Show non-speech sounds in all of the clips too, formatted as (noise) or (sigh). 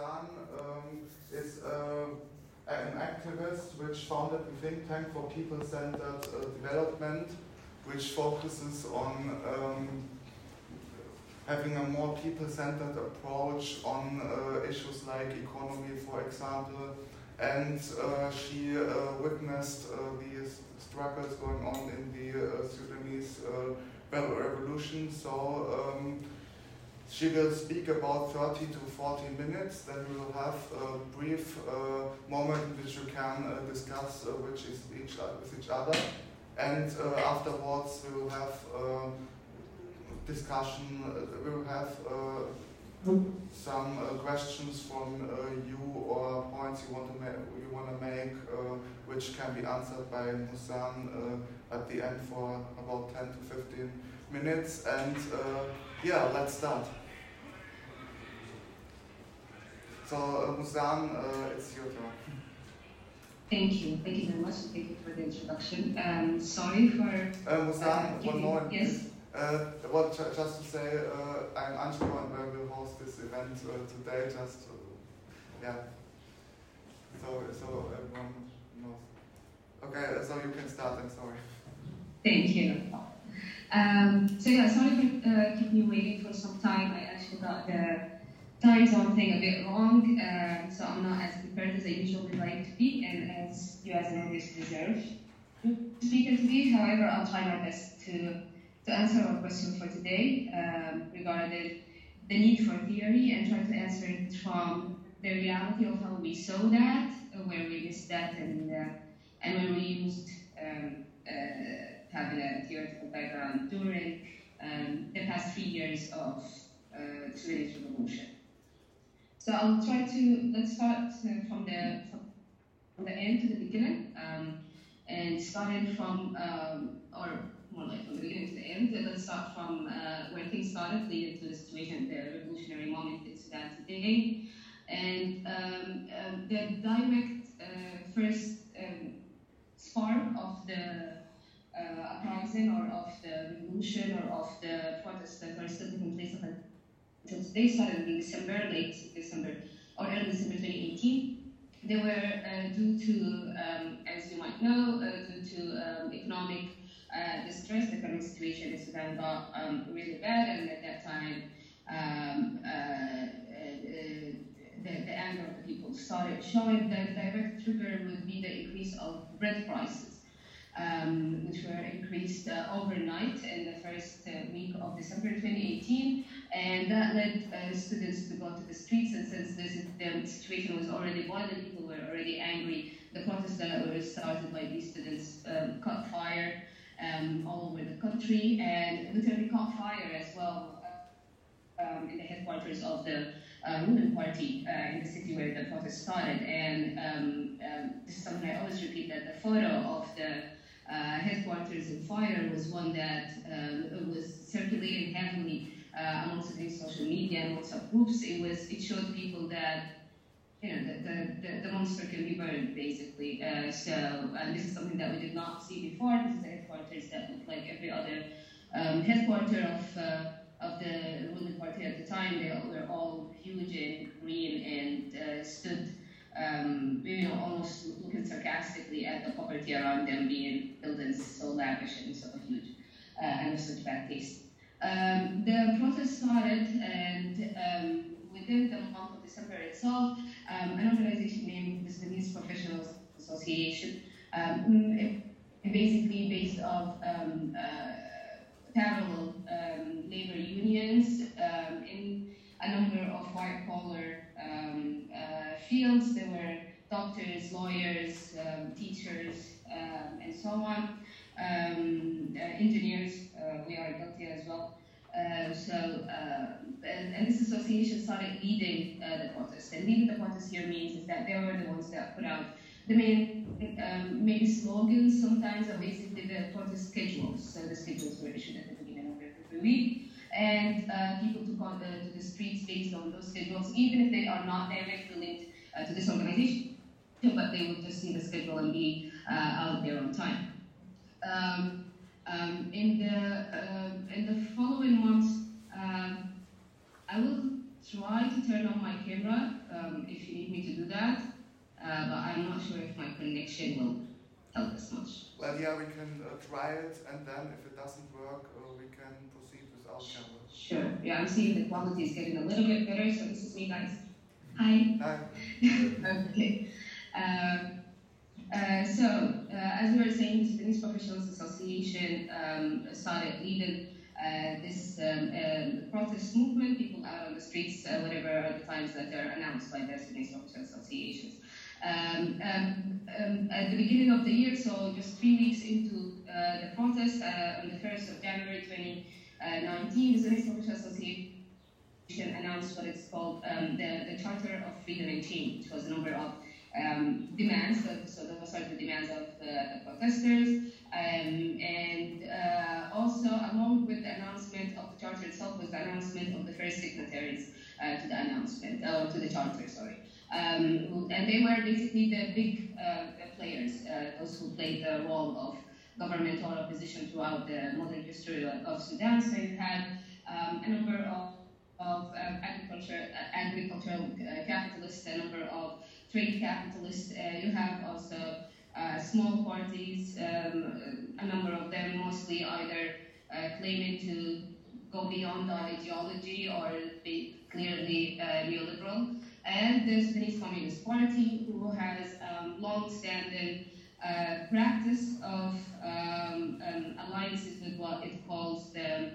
Um, is uh, an activist which founded the think tank for people-centered uh, development, which focuses on um, having a more people-centered approach on uh, issues like economy, for example. And uh, she uh, witnessed uh, the struggles going on in the Sudanese revolution. So um, she will speak about 30 to 40 minutes, then we will have a brief uh, moment in which you can uh, discuss uh, which is each, with each other. And uh, afterwards we will have uh, discussion, uh, we will have some questions from you or points you want to make, you want to make which can be answered by Muzan at the end for about 10 to 15 minutes. And yeah, let's start. So, uh, Muzan, uh, it's your turn. Thank you. Thank you very much. Thank you for the introduction. Um, sorry for. Uh, Muzan, uh, one more. Yes. Uh, well, just to say, uh, I'm Ansgar and I will host this event uh, today. Just, to, yeah. So, so everyone knows. Okay, so you can start. I'm sorry. Thank you. Um, so yeah, sorry for uh, keeping you waiting for some time. I actually got the time zone thing a bit wrong, uh, so I'm not as prepared as I usually like to be, and as you as an audience deserve to be. However, I'll try my best to, to answer our question for today um, regarding the need for theory and try to answer it from the reality of how we saw that, uh, where we missed that, and, uh, and when we used um, uh, having a theoretical background during um, the past three years of uh, Sudanese revolution. So I'll try to, let's start uh, from the, from the end to the beginning, um, and starting from, um, or more like from the beginning to the end, let's start from uh, where things started, leading to the situation, the revolutionary moment in Sudan today. And um, uh, the direct uh, first um, spark of the uh, uprising or of the revolution or of the protests that are still taking place since they started in December, late December, or early December 2018. They were uh, due to, um, as you might know, uh, due to um, economic uh, distress. The economic situation in Sudan got um, really bad, and at that time, um, uh, uh, the, the anger of the people started showing. The direct trigger would be the increase of bread prices um, which were increased uh, overnight in the first uh, week of December 2018. And that led uh, students to go to the streets. And since this, the situation was already boiling, people were already angry. The protests that were started by these students um, caught fire um, all over the country and literally caught fire as well um, in the headquarters of the uh, ruling party uh, in the city where the protest started. And um, um, this is something I always repeat that the photo of the headquarters in fire was one that um, was circulating heavily uh, amongst the social media and WhatsApp groups. It was it showed people that you know the, the, the, monster can be burned basically. Uh, so and this is something that we did not see before. This is a headquarters that looked like every other um, headquarter of uh, of the ruling party at the time. They were all huge and green and uh, stood um, you know, almost looking sarcastically at the poverty around them being so lavish and huge uh, and of such bad taste. Um, the protest started, and um, within the month of December itself, um, an organization named the Sudanese Professionals Association, um, it, basically based off um, uh, parallel um, labor unions in a number of white collar uh, fields. There were doctors, lawyers, teachers, and so on. Um, uh, engineers, uh, we are guilty as well. Uh, so, uh, and, and, this association started leading the protest. And leading the protest here means is that they were the ones that put out the main um, maybe slogans sometimes are basically the protest schedules. So the schedules were issued at the beginning of every week and uh, people to, uh, to the streets based on those schedules, even if they are not directly linked uh, to this organization, but they would just see the schedule and be uh, out there on time. Um, um, in the uh, in the following months, um, I will try to turn on my camera. Um, if you need me to do that, uh, but I'm not sure if my connection will help as much. Well, yeah, we can uh, try it, and then if it doesn't work, uh, we can proceed without camera. Sure. Yeah, I'm seeing the quality is getting a little bit better. So this is me, guys. Hi. Hi. (laughs) okay. Uh, so, uh, as we were saying, the Sudanese Professionals Association um, started leading uh, this um, um, protest movement, people out on the streets, uh, whatever are the times that are announced by the Sudanese Professionals Associations. Um, um, um, at the beginning of the year, so just three weeks into uh, the protest, uh, on the 1st of January 2019, the Sudanese Professionals Association announced what it's called um, the, the Charter of Freedom and Change, which was a number of um, demands, so those are the demands of the protesters, um, and uh, also along with the announcement of the charter itself was the announcement of the first signatories uh, to the announcement, uh, to the charter, sorry. Um, and they were basically the big uh, players, uh, those who played the role of governmental opposition throughout the modern history of Sudan. So you had um, a number of, of um, agriculture, agricultural capitalists, a number of trade capitalists. Uh, you have also uh, small parties, um, a number of them mostly either uh, claiming to go beyond the ideology or be clearly neoliberal. And the Sudanese Communist Party, who has um, long-standing uh, practice of um, um, alliances with what it calls the uh,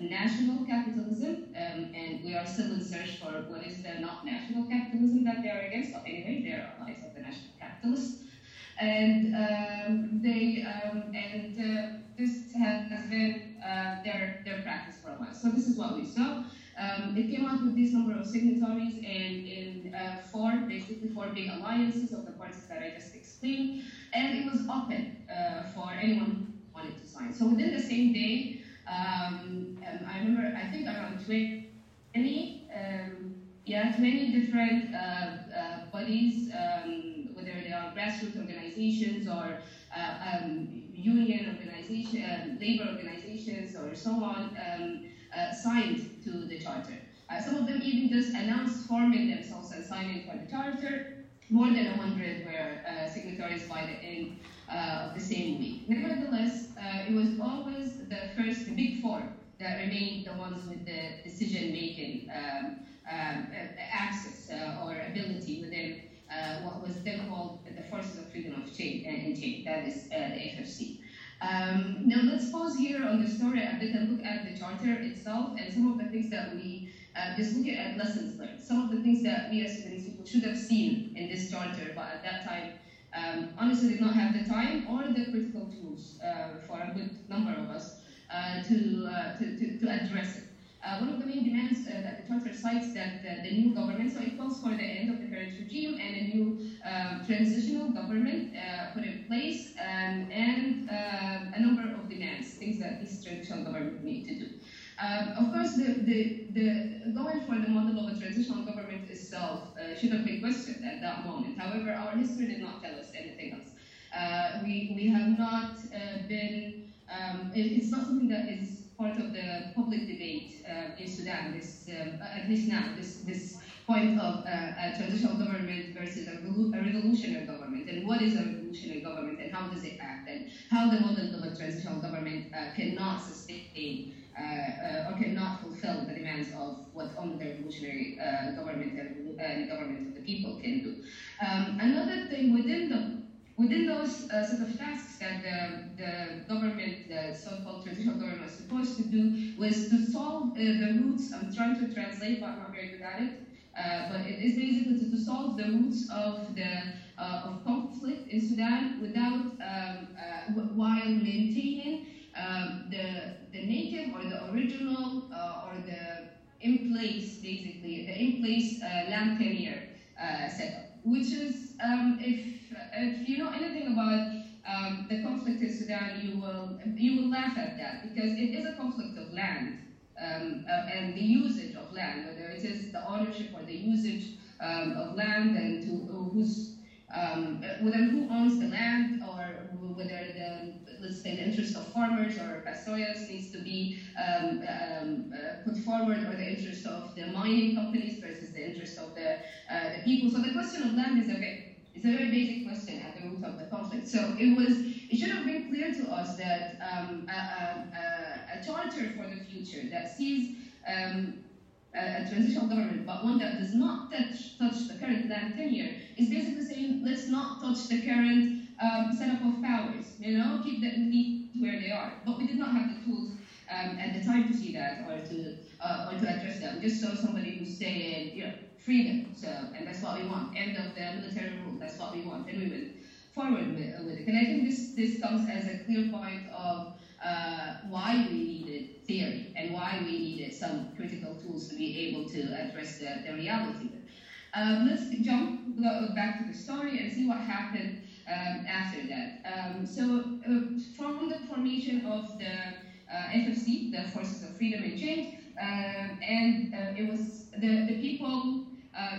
national capitalism, um, and we are still in search for what is the not national capitalism that they are against. So anyway, they are allies of the national capitalists, and um, they um, and uh, this has, has been uh, their their practice for a while. So this is what we saw. Um, it came out with this number of signatories and in uh, four, basically four big alliances of the parties that I just explained, and it was open uh, for anyone who wanted to sign. So within the same day, um, I remember, I think around 20, um, yeah, 20 different uh, uh, bodies, um, whether they are grassroots organizations or uh, um, union organizations, uh, labor organizations, or so on, um, uh, signed to the charter. Uh, some of them even just announced forming themselves and signing for the charter. More than 100 were signatories by the end uh, the same week. Nevertheless, uh, it was always the first, the big four that remained the ones with the decision-making um, um, access uh, or ability within uh, what was then called the Forces of Freedom of Change, and Change, that is uh, the FFC. Um, now let's pause here on the story a bit and look at the charter itself and some of the things that we uh, just looking at lessons learned. Some of the things that we as people should have seen in this charter, but at that time um, honestly did not have the time or the critical tools uh, for a good number of us uh, to, uh, to, to, to, address it. Uh, one of the main demands uh, that the Charter cites that the new government, so it calls for the end of the current regime and a new transitional government put in place um, and a number of demands, things that this transitional government need to do. Um, of course, the, the, the, going for the model of a transitional government itself uh, should have been questioned at that moment. However, our history did not tell us anything else. Uh, we, we have not uh, been, um, it, it's not something that is part of the public debate uh, in Sudan, this, um, at least now, this, this point of uh, a transitional government versus a, a, revolutionary government, and what is a revolutionary government, and how does it act, and how the model of a transitional government uh, cannot sustain uh, uh, or cannot fulfill the demands of what only the revolutionary uh, government and government of the people can do. Um, another thing within the within those uh, set of tasks that the, the government, the so-called transitional government, was supposed to do was to solve uh, the roots. I'm trying to translate, but I'm not very good at it. Uh, but it is basically to, to, solve the roots of the of conflict in Sudan without um, while maintaining um, the, the native or the original uh, or the in place, basically, the in place uh, land tenure uh, setup, which is, um, if, if you know anything about um, the conflict in Sudan, you will, you will laugh at that because it is a conflict of land. Um, uh, and the usage of land, whether it is the ownership or the usage um, of land and to, who's um, whether who owns the land or whether the let's say the interest of farmers or pastoralists needs to be um, um, uh, put forward or the interest of the mining companies versus the interest of the, uh, the people. So the question of land is a very, it's a very basic question at the root of the conflict. So it was it should have been clear to us that um, a, a, a, charter for the future that sees um, a, a, transitional government, but one that does not touch, touch the current land tenure, is basically saying let's not touch the current um, setup of powers. You know, keep the where they are. But we did not have the tools um, at the time to see that or to uh, or to address them. Just so somebody who's saying, you know, freedom. So, and that's what we want. End of the military rule. That's what we want. And we went forward with, uh, with it. And I think this this comes as a clear point of uh, why we needed theory and why we needed some critical tools to be able to address the, the reality. Um, let's jump back to the story and see what happened um, after that. Um, so uh, from the formation of the uh, FFC, the Forces of Freedom and Change, um, and uh, it was the, the people,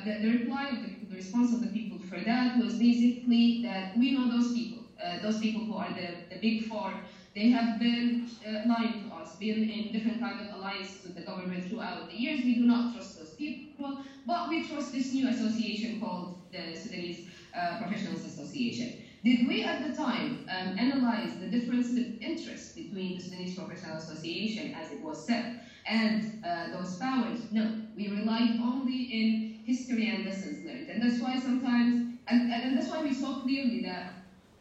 the, the reply of the the response of the people for that was basically that we know those people, those people who are the, the big four, they have been uh, lying to us, been in different kind of alliances with the government throughout the years. We do not trust those people, but we trust this new association called the Sudanese uh, Professionals Association. Did we at the time um, analyze the difference in interest between the Sudanese Professional Association, as it was said, and uh, those powers? No, we relied only in history and lessons learned. And that's why sometimes, and, and that's why we saw clearly that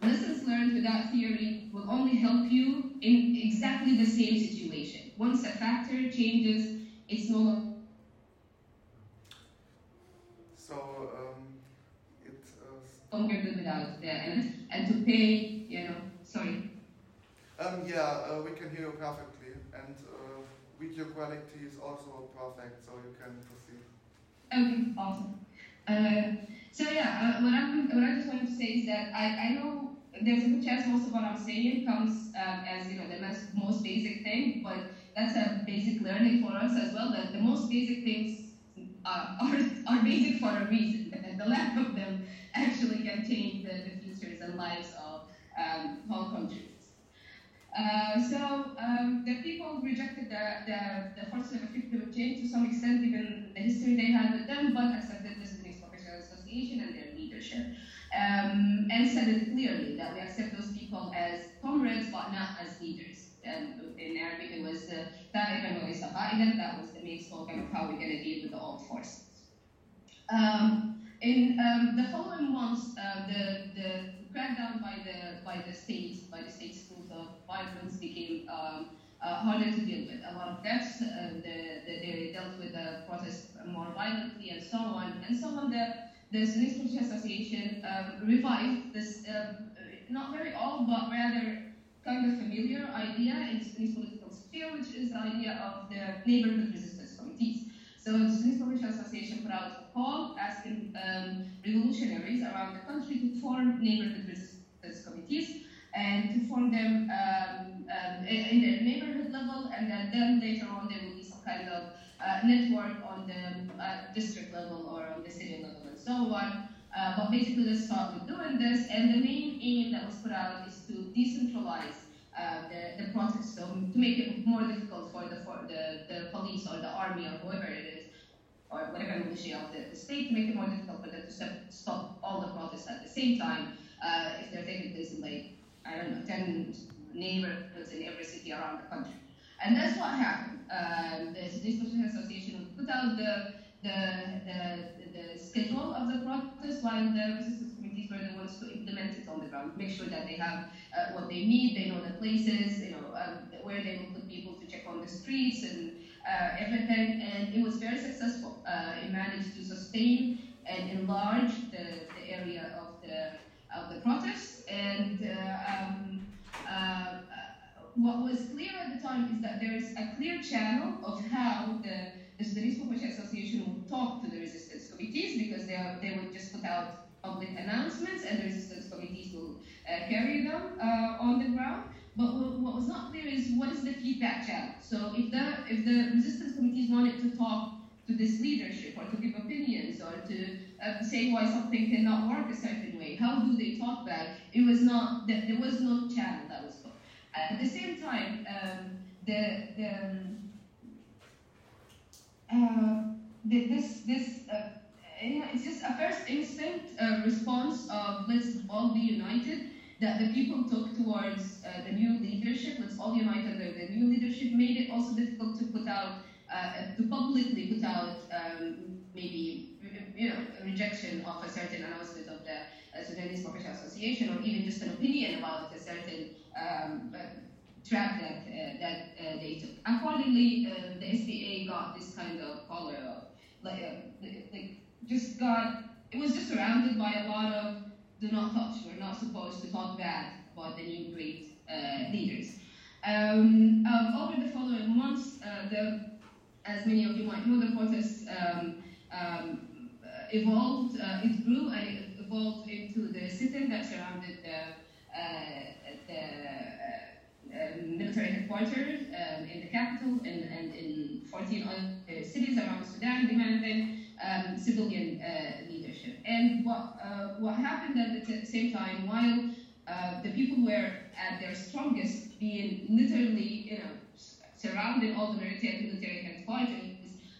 lessons learned without theory will only help you in exactly the same situation. Once a factor changes, it's no longer without the and, and to pay, you know, sorry. Um, yeah, uh, we can hear you perfectly, and uh, video quality is also perfect, so you can proceed. Okay, awesome. Uh, so yeah, uh, what I'm what I just wanted to say is that I, I know there's a good chance most of what I'm saying comes um, as you know the most, most basic thing, but that's a basic learning for us as well. That the most basic things are, (laughs) are, are basic for a reason, and (laughs) the lack of them actually can change the, the futures and lives of um, whole countries. Uh, so um, the people rejected the, the, the forces of effective change to some extent, given the history they had with them, but accepted the Sudanese Professional Association and their leadership. Um, and said it clearly that we accept those people as comrades, but not as leaders. And in Arabic, it was wa That was the main slogan of how we're going to deal with the old forces. Um, in um, the following months, uh, the, the crackdown by the by the states, by the state schools of violence became um, uh, harder to deal with. A lot of deaths, uh, the, the, they dealt with the protests more violently and so on. And so on, the, the Police Association um, revived this, um, not very old, but rather kind of familiar idea in Sudanese political sphere, which is the idea of the neighborhood resistance. So the Sudanese Professional Association put out a call asking um, revolutionaries around the country to form neighborhood resistance committees and to form them um, um, in the neighborhood level, and then, then, later on there will be some kind of uh, network on the uh, district level or on the city level and so on. Uh, but basically, let's start with doing this, and the main aim that was put out is to decentralize uh, the, the process, so to make it more difficult for the for the, the police or the army or whoever it is or whatever militia of the, the, state to make it more difficult for them to stop, stop all the protests at the same time uh, if they're taking place in like, I don't know, 10 neighborhoods in every city around the country. And that's what happened. Um, the Sudanese Association put out the, the, the, the, schedule of the protest while the resistance committees were the ones to implement it on the ground, make sure that they have uh, what they need, they know the places, you know, um, where they will put people to check on the streets and uh, everything, and it was very successful. Uh, it managed to sustain and enlarge the, the area of the of the protests. And uh, um, what was clear at the time is that there is a clear channel of how the, the Sudanese Professional Association would talk to the resistance committees because they, are, they would just put out public announcements and the resistance committees will uh, carry them uh, on the ground. But what was not clear is what is the feedback channel. So if the if the resistance committees wanted to talk to this leadership or to give opinions or to uh, say why something cannot work a certain way? How do they talk back? It was not, there was no channel that was closed. At the same time, um, the, the, um, uh, this, this uh, it's just a first instinct uh, response of let's all be united that the people took towards uh, the new leadership. Let's all unite under the new leadership made it also difficult to put out, uh, to publicly put out um, maybe you know rejection of a certain announcement of the uh, Sudanese Professional Association or even just an opinion about a certain um, uh, track that uh, that uh, they took. Accordingly, the SPA got this kind of color of like, like just got it was just surrounded by a lot of do not touch. We're not supposed to talk bad about the new great uh, leaders. Um, um, over the following months, uh, the, as many of you might know, the protests um, um evolved, uh, it grew and it evolved into the sit-in that surrounded the, uh, the uh, military headquarters um, in the capital and, and in 14 other cities around Sudan, demanding um, civilian leadership. And what, what happened at the same time, while uh, the people were at their strongest, being literally, you know, surrounding all the military, military headquarters,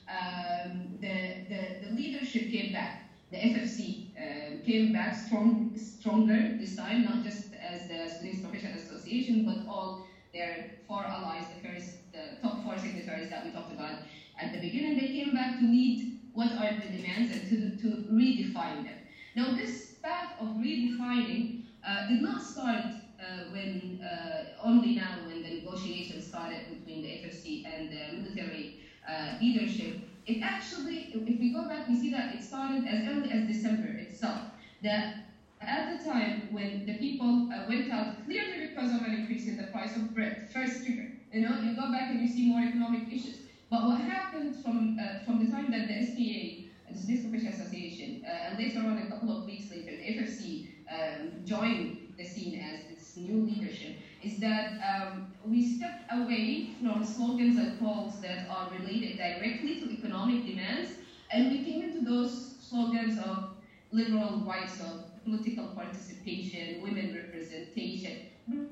um, the, the, the leadership came back. The FFC uh, came back strong, stronger this time, not just as the Sudanese Professional Association, but all their four allies, the first, the top four signatories that we talked about at the beginning. They came back to lead what are the demands and to, to redefine them. Now, this path of redefining uh, did not start uh, when uh, only now when the negotiations started between the FFC and the military uh, leadership, it actually, if we go back, we see that it started as early as December itself. That at the time when the people uh, went out clearly because of an increase in the price of bread, first trigger, you know, you go back and you see more economic issues. But what happened from uh, from the time that the SPA, the Sudanese Professional Association, uh, and later on, a couple of weeks later, the FFC um, joined the scene as its new leadership, is that um, we stepped away from slogans and calls that are related directly to economic demands, and we came into those slogans of liberal rights of political participation, women representation.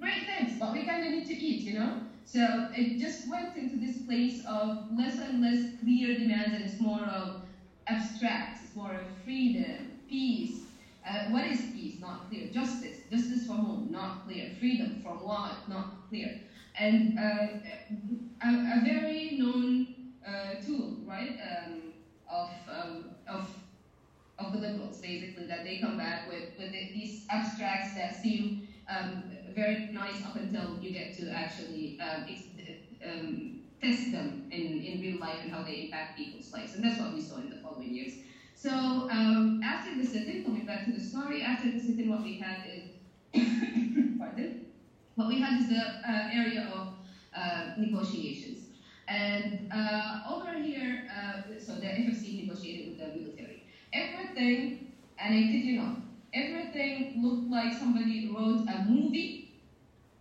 Great things, but we kind of need to eat, you? So it just went into this place of less and less clear demands, and it's more of abstract, it's more of freedom, peace, uh, what is peace? Not clear. Justice. Justice for whom? Not clear. Freedom from what? Not clear. And uh, a, a, very known uh, tool, right, um, of, um, of, of the liberals, basically, that they come back with, with these abstracts that seem um, very nice up until you get to actually um, um, test them in, in real life and how they impact people's lives. And that's what we saw in the following years. So um, after the sit-in, coming back to the story, after the sit-in, what we had is, (coughs) pardon, what we had is the uh, area of uh, negotiations. And uh, over here, uh, so the FFC negotiated with the military. Everything, and I kid you not, everything looked like somebody wrote a movie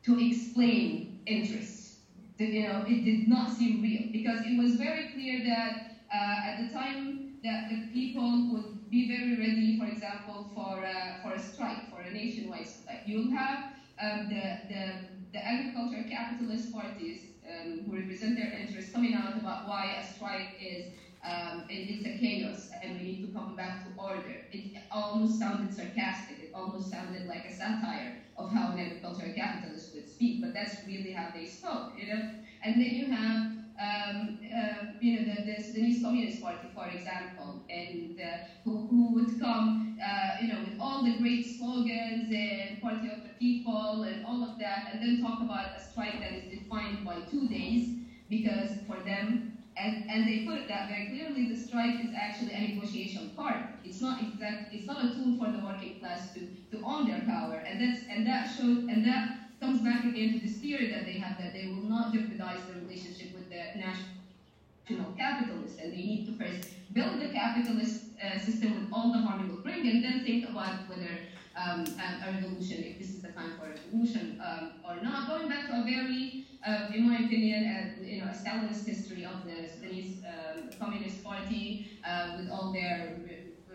to explain interests. You know, it did not seem real because it was very clear that uh, at the time that the people would be very ready, for example, for a, for a strike, for a nationwide strike. You'll have um, the, the, the agricultural capitalist parties um, who represent their interests coming out about why a strike is um, it's a chaos and we need to come back to order. It almost sounded sarcastic. It almost sounded like a satire of how an agricultural capitalist speak, but that's really how they spoke, you know. And then you have um, uh, you know, the, the Sudanese Communist Party, for example, and uh, who, who would come, uh, you know, with all the great slogans and Party of the People and all of that, and then talk about a strike that is defined by two days, because for them, and, and they put that very clearly, the strike is actually a negotiation part. It's not exact. It's not a tool for the working class to, to own their power, and that's and that shows and that comes back again to this theory that they have that they will not jeopardize the relationship with the national capitalists, and they need to first build the capitalist uh, system with all the harm it will bring, and then think about whether um, a, revolution, if this is the time for a revolution um, or not. Going back to a very, uh, in my opinion, uh, you know, a Stalinist history of the Sudanese um, Communist Party uh, with all their,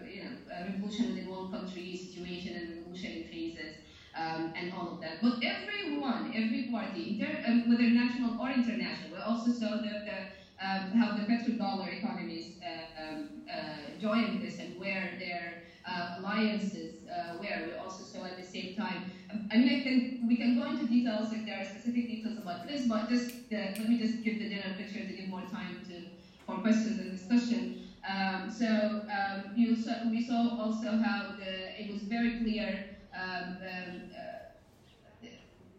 you know, revolution within one country situation and revolution and all of that. But everyone, every party, um, whether national or international, we also saw the, the um, how the petrodollar economies uh, um, uh, joined this and where their uh, alliances were. We also saw at the same time. Um, I mean, I can we can go into details if there are specific details about this, but just let me just give the general picture to give more time to for questions and discussion. Um, so um, you saw, we saw also how the, it was very clear. Um, um, uh,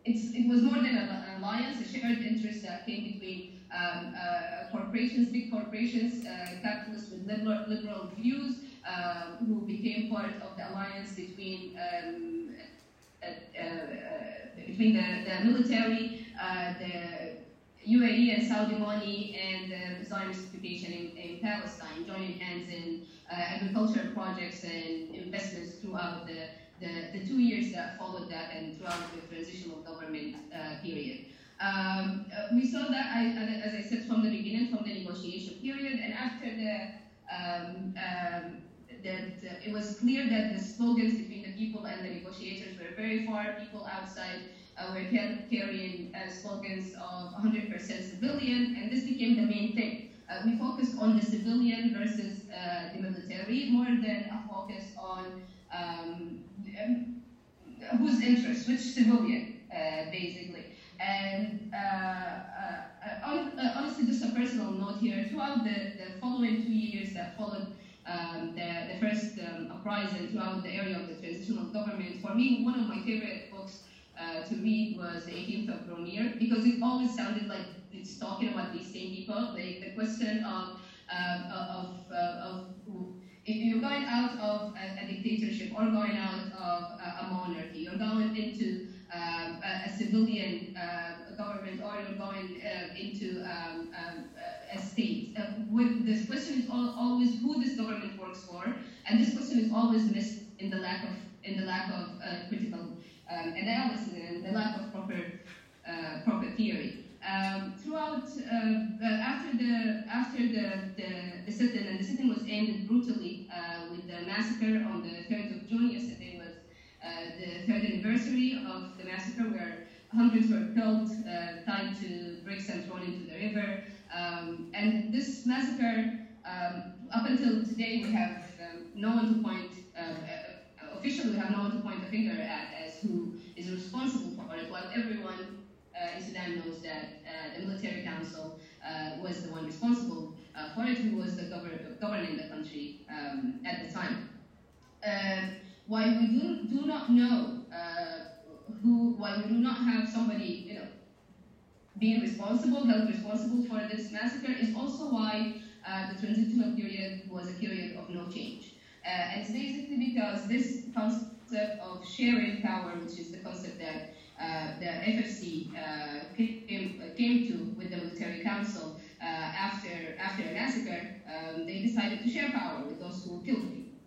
it was more than an alliance, a shared interest that came between um, uh, corporations, big corporations, uh, capitalists with liberal, liberal views, uh, who became part of the alliance between um, uh, uh, between the, the military, the UAE and Saudi money and the Zionist occupation in, in, Palestine, joining hands in uh, agricultural projects and investments throughout the, the, the, two years that followed that and throughout the transitional government uh, period. Um, uh, we saw that, I, as I said, from the beginning, from the negotiation period, and after the, um, um, that uh, it was clear that the slogans between the people and the negotiators were very far. People outside uh, were carrying uh, slogans of 100% civilian, and this became the main thing. Uh, we focused on the civilian versus uh, the military more than a focus on um, um, whose interest, which civilian, uh, basically. And on, honestly, just a personal note here, throughout the, the following two years that followed um, the, the first um, uprising throughout the area of the transitional government. For me, one of my favorite books uh, to read was The 18th of Brumaire because it always sounded like it's talking about these same people. Like the question of um, of, uh, of if you're going out of a, a, dictatorship or going out of a, a monarchy, you're going into um, a, a, civilian uh, government or you're going uh, into um, um, a state. Uh, with this question is all, always who this government works for, and this question is always missed in the lack of in the lack of uh, critical um, analysis and the lack of proper uh, proper theory. Um, throughout, uh, after the after the, the, the sit-in, and the sit-in was ended brutally uh, with the massacre on the 3rd of June. Yesterday was uh, the third anniversary of the massacre, where hundreds were killed, uh, tied to bricks and thrown into the river. Um, and this massacre, um, up until today, we have um, no one to point, um, uh, officially, we have no one to point the finger at as who is responsible for it, while everyone in Sudan knows that uh, the military council uh, was the one responsible uh, for it, who was the gover- governing the country um, at the time. while we do, do not know who, while we do not have somebody, you know, being responsible, held responsible for this massacre, is also why uh, the transitional period was a period of no change. Uh, and it's basically because this concept of sharing power, which is the concept that uh, the FFC uh, came, came, to with the military council uh, after, after a massacre, um, they decided to share power with those who killed people.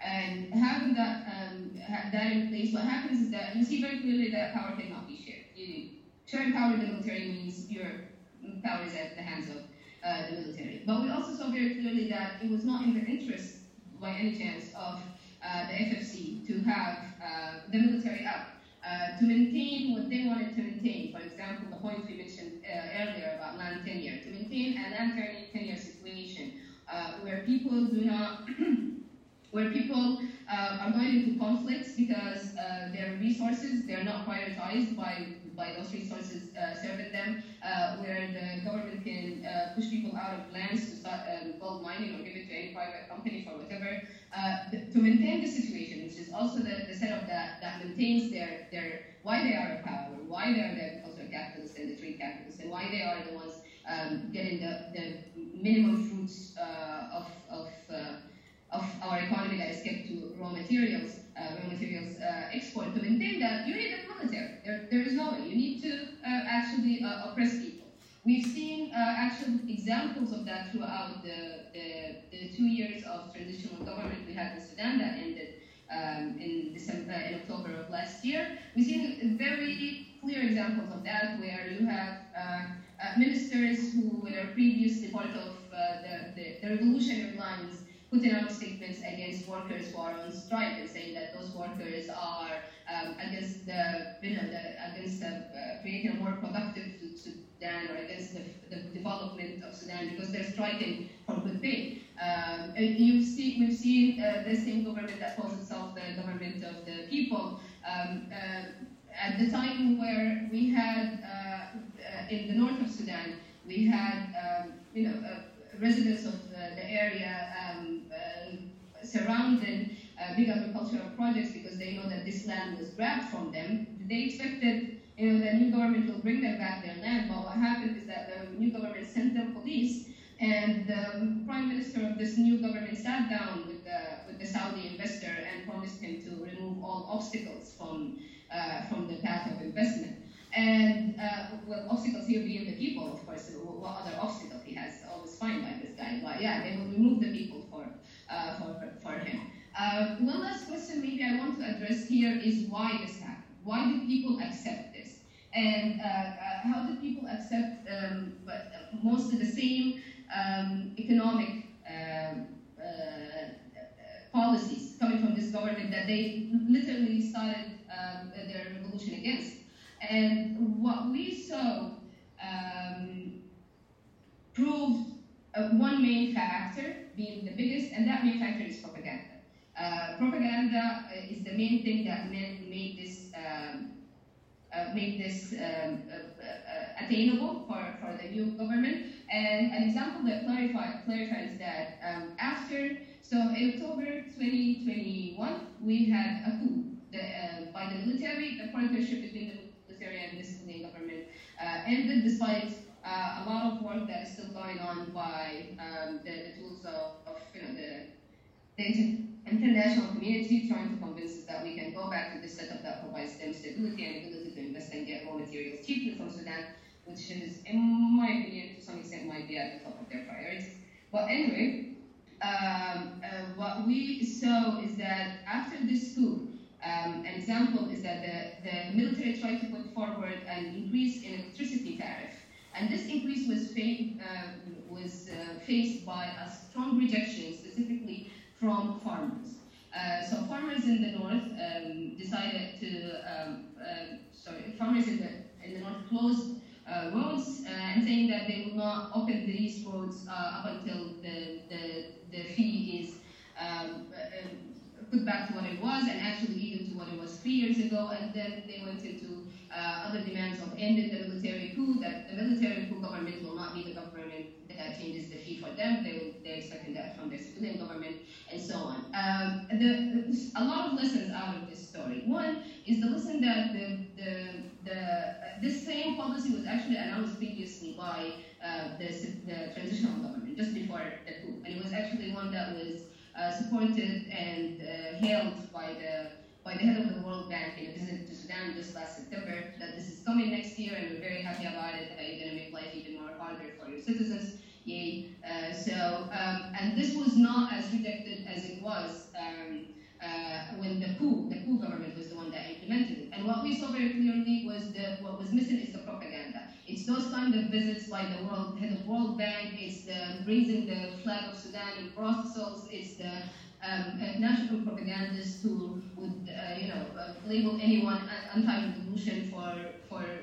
And having that, um, that in place, what happens is that you see very clearly that power cannot be shared. You, sharing power in the military means your power is at the hands of uh, the military. But we also saw very clearly that it was not in the interest, by any chance, of uh, the FFC to have uh, the military out. Uh, to maintain what they wanted to maintain, for example, the point we mentioned uh, earlier about land tenure, to maintain a land tenure situation uh, where people do not (clears throat) where people uh, are going into conflicts because their resources they're not prioritized by by those resources serving them, where the government can push people out of lands to start um, gold mining or give it to any private company for whatever, uh, to maintain the situation, which is also the, the setup that, that maintains their, their why they are in power, why they are the agricultural capitalists and the trade capitalists, and why they are the ones um, getting the, the minimum fruits of, of of our economy that is kept to raw materials, uh, raw materials uh, export. To maintain that, you need a military. There, there is no way. You need to uh, actually uh, oppress people. We've seen uh, actual examples of that throughout the, the, the, two years of transitional government we had in Sudan that ended um, in December, in October of last year. We've seen very clear examples of that where you have uh, ministers who were previously part of the, the, the revolutionary lines putting out statements against workers who are on strike and saying that those workers are um, against the, you know, the, against the, uh, creating a more productive Sudan or against the, the, development of Sudan because they're striking for good pay. Um, you see, we've seen uh, the same government that calls itself the government of the people. Um, uh, at the time where we had uh, uh, in the north of Sudan, we had um, you know uh, residents of the, the area um, surrounded big agricultural projects because they know that this land was grabbed from them. They expected know, the new government will bring them back their land. But what happened is that the new government sent them police, and the prime minister of this new government sat down with the with the Saudi investor and promised him to remove all obstacles from uh, from the path of investment. And uh, well, obstacles here being the people, of course. What other obstacle he has? Always fine by this guy. But yeah, they will remove the people for uh, for for him. Uh, one last question, maybe I want to address here is why this happened. Why did people accept this? And uh, uh, how did people accept um, mostly the same um, economic um, uh, policies coming from this government that they literally started um, their revolution against? And what we saw um, proved uh, one main factor being the biggest, and that main factor is propaganda. Uh, propaganda is the main thing that made this um, uh, make this um, uh, uh, attainable for, for the new government. And an example that clarify, clarifies that um, after, so in October 2021, we had a coup the, uh, by the military. The partnership between the military and the civilian government uh, ended despite uh, a lot of work that is still going on by um, the, the, tools of, of you know, the, the international community trying to convince us that we can go back to the setup that provides them stability and ability and get raw materials cheaply from Sudan, which is, in my opinion, to some extent might be at the top of their priorities. But anyway, um, uh, what we saw is that after this coup, um, an example is that the, the military tried to put forward an increase in electricity tariff. And this increase was, fa- uh, was uh, faced by a strong rejection, specifically from farmers. Uh, so farmers in the north um, decided to, um, uh, sorry, farmers in the, in the north closed uh, roads uh, and saying that they will not open these roads uh, up until the, the, the fee is um, uh, put back to what it was and actually even to what it was three years ago. And then they went into other demands of ending the military coup, that the military coup government will not be the government that changes the fee for them. They, they're expecting that from their civilian government and so on. Um, the, a lot of lessons out of this story. One is the lesson that the, the, the uh, this same policy was actually announced previously by uh, the, the, transitional government just before the coup, and it was actually one that was uh, supported and uh, hailed by the by the head of the World Bank in a visit to Sudan just last September. That this is coming next year, and we're very happy about it. That you're going to make life even more harder for your citizens. Yay. Uh, so, um, and this was not as rejected as it was um, uh, when the coup, the coup government was the one that implemented it. And what we saw very clearly was that what was missing is the propaganda. It's those kind of visits by the world head of the World Bank. It's the raising the flag of Sudan in Brussels. It's the um, national propagandists who would, uh, you know, uh, label anyone anti-revolution for for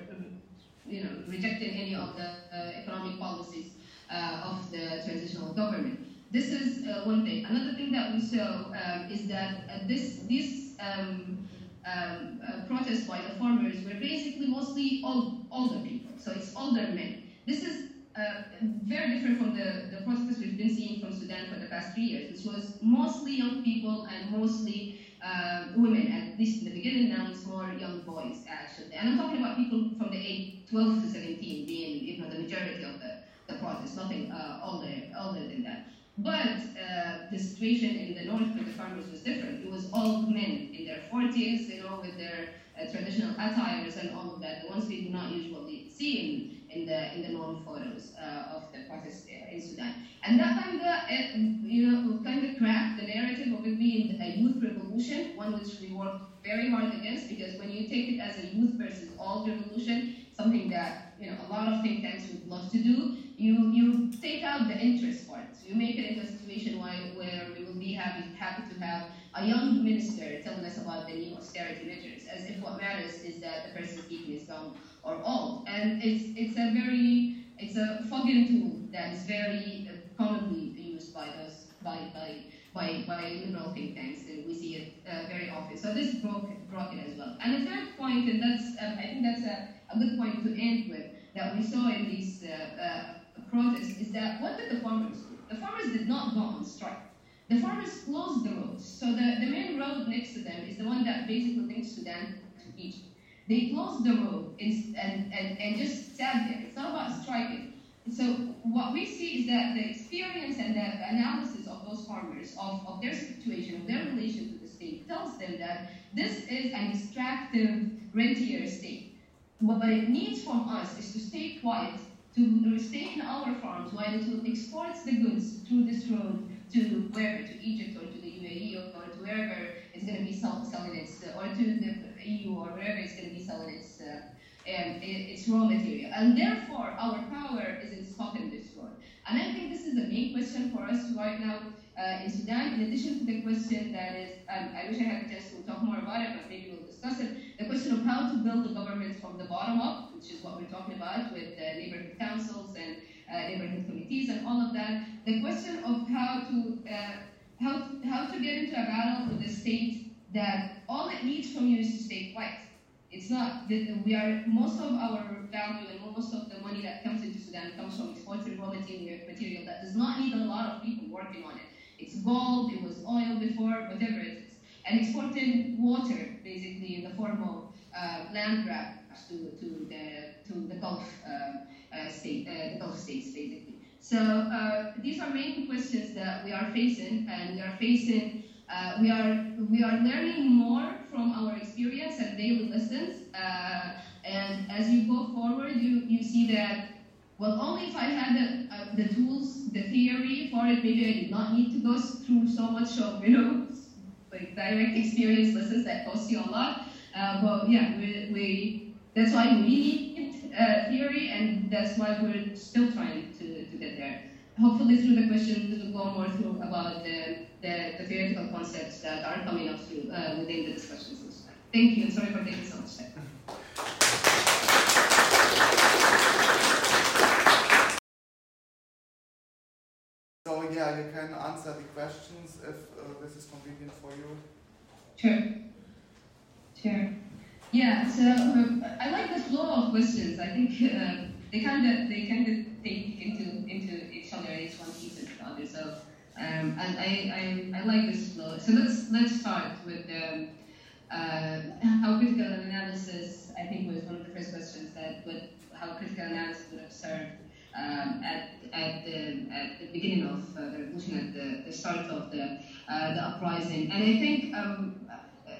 you know rejecting any of the uh, economic policies uh, of the transitional government. This is uh, one thing. Another thing that we saw um, is that uh, this these um, um, protests by the farmers were basically mostly old, older people. So it's older men. This is uh, very different from the, the protests we've been seeing from Sudan for the past three years, which was mostly young people and mostly uh, women, at least in the beginning, now it's more young boys, actually. And I'm talking about people from the age 12 to 17 being you know, the majority of the the protest, nothing uh, older, older than that. But uh, the situation in the north for the farmers was different. It was all men in their 40s, you know, with their uh, traditional attires and all of that, the ones we do not usually see in, in the in the known photos uh, of the protests in Sudan. And that kind of, you know, kind of cracked the narrative of it being a youth revolution, one which we worked very hard against, because when you take it as a youth versus old revolution, something that you know a lot of think tanks would love to do, you you take out the interest part. You make it into a situation where, where we will be happy, happy to have a young minister telling us about the new austerity measures, as if what matters is that the person speaking is young or old. And it's, it's a very, it's a fogging tool that is very uh, commonly used by those, by, by, by, by liberal think tanks, and we see it uh, very often. So this broke, broke it as well. And the third point, and that's, um, I think that's a, a good point to end with, that we saw in these uh, uh, protests, is that what did the farmers do? The farmers did not go on strike. The farmers closed the roads. So the, the main road next to them is the one that basically links Sudan to Egypt. They closed the road and, and, and, just sat there. It's not about striking. So what we see is that the experience and the analysis of those farmers, of, of their situation, of their relation to the state, tells them that this is an extractive rentier state. What it needs from us is to stay quiet, to stay in our farms while it exports the goods through this road to wherever, to Egypt or to the UAE or, or to wherever it's going to be sell, selling its, uh, or to the EU or wherever it's going to be selling its, uh, um, its raw material. And therefore, our power is in stopping this road. And I think this is the main question for us right now uh, in Sudan, in addition to the question that is, um, I wish I had a chance to talk more about it, but maybe we'll discuss it, the question of how to build the government from the bottom up, which is what we're talking about with uh, neighborhood councils and uh, neighborhood committees and all of that. The question of how to uh, how how to get into a battle with the state that all it needs from you is to stay quiet. It's not that we are most of our value and most of the money that comes into Sudan comes from exported raw material, that does not need a lot of people working on it. It's gold, it was oil before, whatever it is, and exporting water basically in the form of uh, land grab to, to the to the Gulf um, uh, state, uh, the Gulf states basically. So uh, these are main questions that we are facing, and we are facing. Uh, we are we are learning more from our experience and daily lessons. Uh, and as you go forward, you you see that well, only if I had the, the tools, the theory for it, maybe I did not need to go through so much of you know like direct experience lessons that cost you a lot. but yeah, we, we that's why we need uh, theory, and that's why we're still trying to, to get there. Hopefully, through the questions, we'll go more through about the, the, the theoretical concepts that are coming up through uh, within the discussions. Thank you, and sorry for taking so much time. So yeah, you can answer the questions if uh, this is convenient for you. Sure. Sure. Yeah. So um, I like the flow of questions. I think uh, they kind of they kind of take into into each other. Each one feeds into the other. So um, and I, I I like this flow. So let's let's start with um, uh, how critical analysis. I think was one of the first questions that would how critical analysis would have served um, at, at, the, at the beginning of uh, the revolution, at the, the start of the, uh, the uprising. And I think um,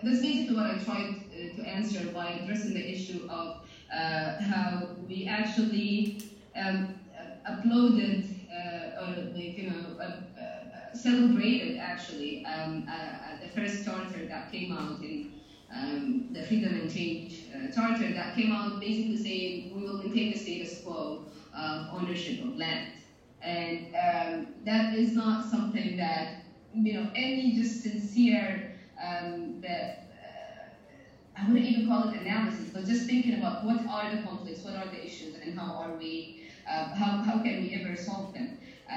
that's basically what I tried uh, to answer by addressing the issue of uh, how we actually um, uploaded uh, or like, you know, uh, celebrated actually um, the first charter that came out in um, the Freedom and Change Charter that came out basically saying we will maintain the status quo of ownership of land. And um, that is not something that, you know, any just sincere, um, that, uh, I wouldn't even call it analysis, but just thinking about what are the conflicts, what are the issues, and how are we, uh, how, how can we ever solve them. Uh,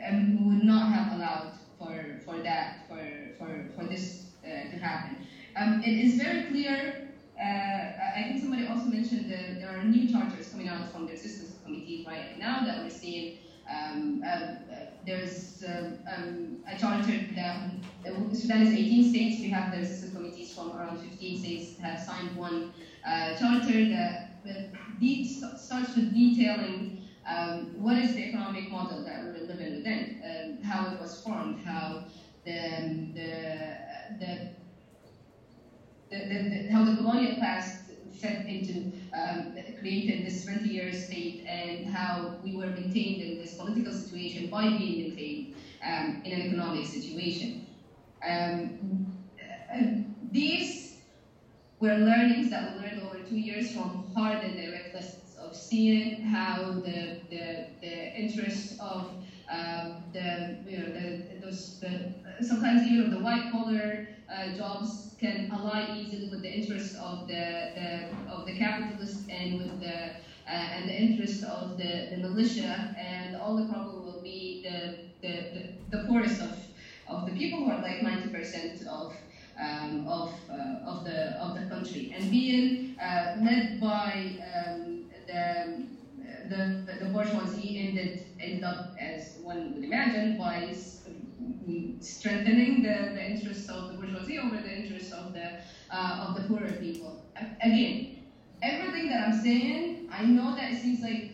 and we would not have allowed for, for that, for, for, for this to happen. Um, it is very clear uh, I think somebody also mentioned that there are new charters coming out from the resistance committee right now that we're seeing. Um, uh, there's um, um, a charter that uh, Sudan is 18 states. We have the resistance committees from around 15 states have signed one uh, charter that starts with detailing um, what is the economic model that we're living within, um, how it was formed, how the, the, the the, the, how the colonial class fed into um, created this rentier state and how we were maintained in this political situation by being maintained um, in an economic situation. Um, uh, these were learnings that we learned over two years from hard and direct lessons of seeing how the, the, the interests of um, the you know the those the sometimes even the white collar uh, jobs can align easily with the interests of the, the of the capitalists and with the uh, and the interest of the, the militia, and all the problem will be the the, the, the poorest of, of the people who are like 90% of um, of, uh, of the of the country, and being uh, led by um, the the, the bourgeoisie ended, ended up, as one would imagine, by strengthening the, the interests of the bourgeoisie over the interests of the, uh, of the poorer people. Again, everything that I'm saying, I know that it seems like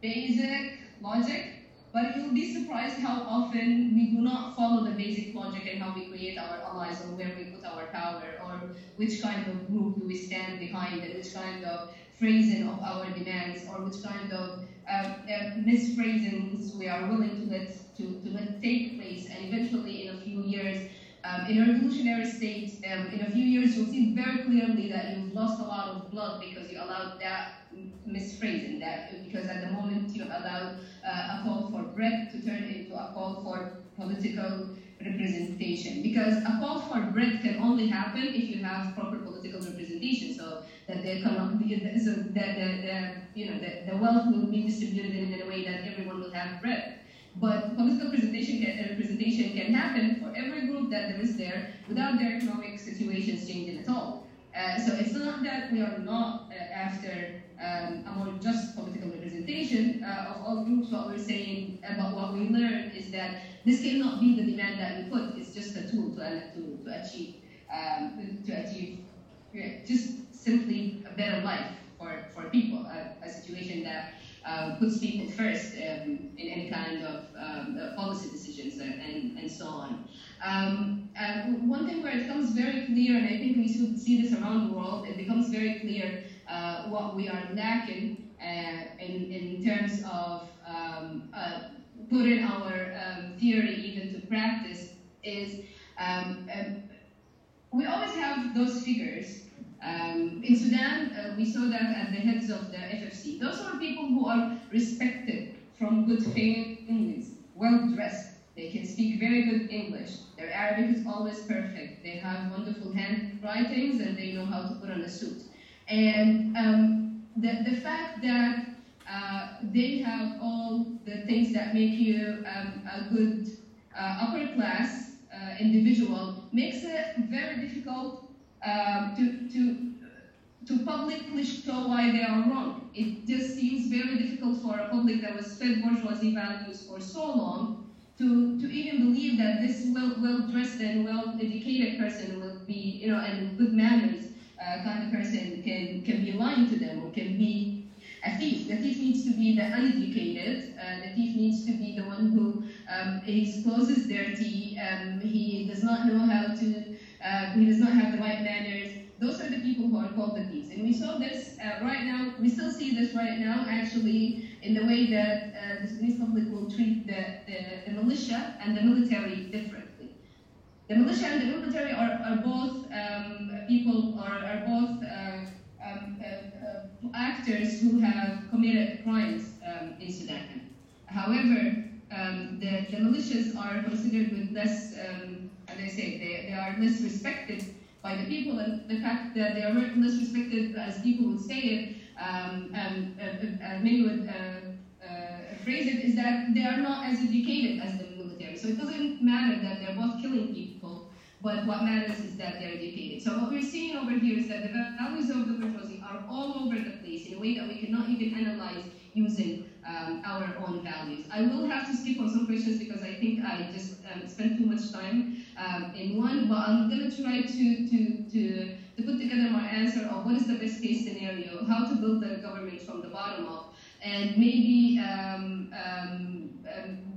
basic logic, but you'll be surprised how often we do not follow the basic logic and how we create our allies or where we put our power or which kind of group do we stand behind and which kind of phrasing of our demands or which kind of uh, uh, misphrasings we are willing to let to, to take place and eventually in a few years um, in a revolutionary state um, in a few years you'll see very clearly that you've lost a lot of blood because you allowed that misphrasing that because at the moment you allowed uh, a call for bread to turn into a call for political representation. Because a call for bread can only happen if you have proper political representation so that there cannot be so that the, the you know the, the wealth will be distributed in a way that everyone will have bread but political representation can, representation can happen for every group that there is there without their economic situations changing at all. Uh, so it's not that we are not uh, after um, a more just political representation uh, of all groups. What we're saying about what we learned is that this cannot be the demand that we put. It's just a tool to, to, to achieve um, to achieve yeah, just simply a better life for, for people, a, a situation that um, puts people first um, in any kind of um, uh, policy decisions and, and so on. Um, one thing where it becomes very clear, and I think we should see this around the world, it becomes very clear uh, what we are lacking uh, in, in terms of um, uh, putting our um, theory even to practice is we always have those figures um, in Sudan, uh, we saw that at the heads of the FFC. Those are people who are respected from good families, well dressed. They can speak very good English. Their Arabic is always perfect. They have wonderful handwritings and they know how to put on a suit. And um, the, the fact that uh, they have all the things that make you um, a good uh, upper class uh, individual makes it very difficult um, to, to, to publicly show why they are wrong. It just seems very difficult for a public that was fed bourgeoisie values for so long to, to even believe that this well, well-dressed and well-educated person will be, you know, and good manners uh, kind of person can, can be lying to them or can be a thief. The thief needs to be the uneducated. Uh, the thief needs to be the one who um, his clothes dirty. Um, he does not know how to uh, he does not have the right manners. Those are the people who are called the thieves. And we saw this uh, right now, we still see this right now actually in the way that uh, the Sudanese public will treat the, the, the, militia and the military differently. The militia and the military are, are both um, people, are, are both uh, um, uh, uh, actors who have committed crimes um, in Sudan. However, um, the, the militias are considered with less um, as I say, they, they are less respected by the people, and the fact that they are less respected, as people would say it, um, and uh, uh, many would uh, uh, phrase it, is that they are not as educated as the military. So it doesn't matter that they're both killing people, but what matters is that they're educated. So what we're seeing over here is that the values of the bourgeoisie are all over the place in a way that we cannot even analyze using um, our own values. I will have to skip on some questions because I think I just um, spent too much time um, in one, but I'm going to try to, to, to, to put together my answer of what is the best case scenario, how to build the government from the bottom up, and maybe um, um, um,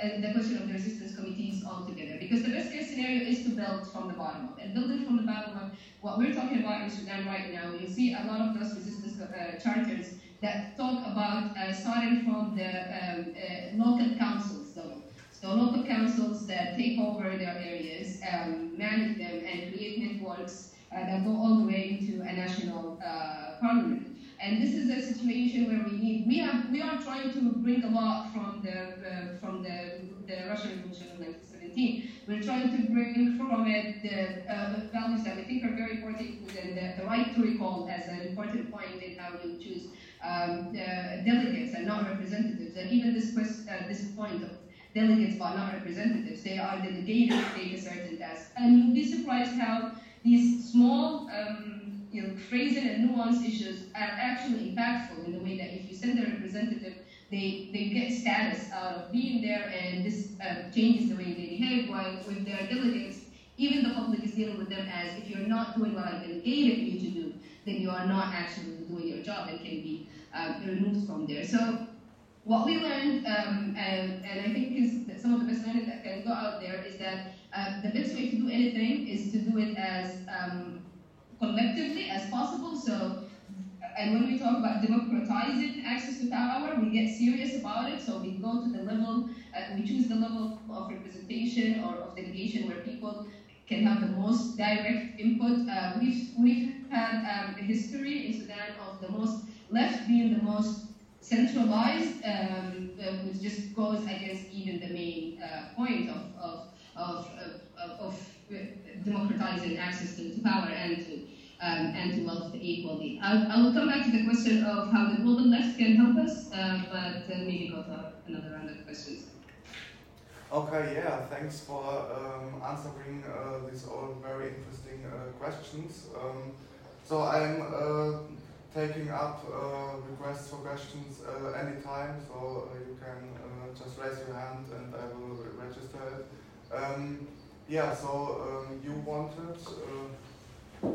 and the question of the resistance committees altogether. Because the best case scenario is to build from the bottom up. And building from the bottom up, what we're talking about in Sudan right now, you see a lot of those resistance uh, charters that talk about uh, starting from the um, uh, local councils level. So local councils that take over their areas, um, manage them, and create networks uh, that go all the way to a national uh, parliament. And this is a situation where we need, we, have, we are trying to bring a lot from the uh, from the, the Russian Revolution of 1917. We're trying to bring from it the uh, values that we think are very important, and the, the, right to recall as an important point in how you choose um, delegates and not representatives. And even this, uh, this point of delegates but not representatives, they are delegated to take a certain task. And you'll be surprised how these small um, you know, phrasing and nuanced issues are actually impactful in the way that if you send a representative, they, they get status out of being there and this uh, changes the way they behave, while with their delegates, even the public is dealing with them as if you're not doing what I delegated you to do, then you are not actually job and can be uh, removed from there. So what we learned, um, and, and, I think is some of the best learning that can go out there, is that uh, the best way to do anything is to do it as um, collectively as possible. So, and when we talk about democratizing access to power, we get serious about it. So we go to the level, uh, we choose the level of representation or of delegation where people can have the most direct input. Uh, we've, we've had um, a history in Sudan the most left being the most centralized, um, uh, which just goes against even the main uh, point of, of, of, of, of democratizing access to, power and to, um, and to wealth equally. I, I will come back to the question of how the global left can help us, uh, but uh, maybe go to another round of questions. Okay, yeah, thanks for um, answering uh, these all very interesting uh, questions. Um, so I'm uh, taking up uh, requests for questions uh, anytime, so uh, you can uh, just raise your hand and I will register it. Um, yeah, so um, you wanted. Uh,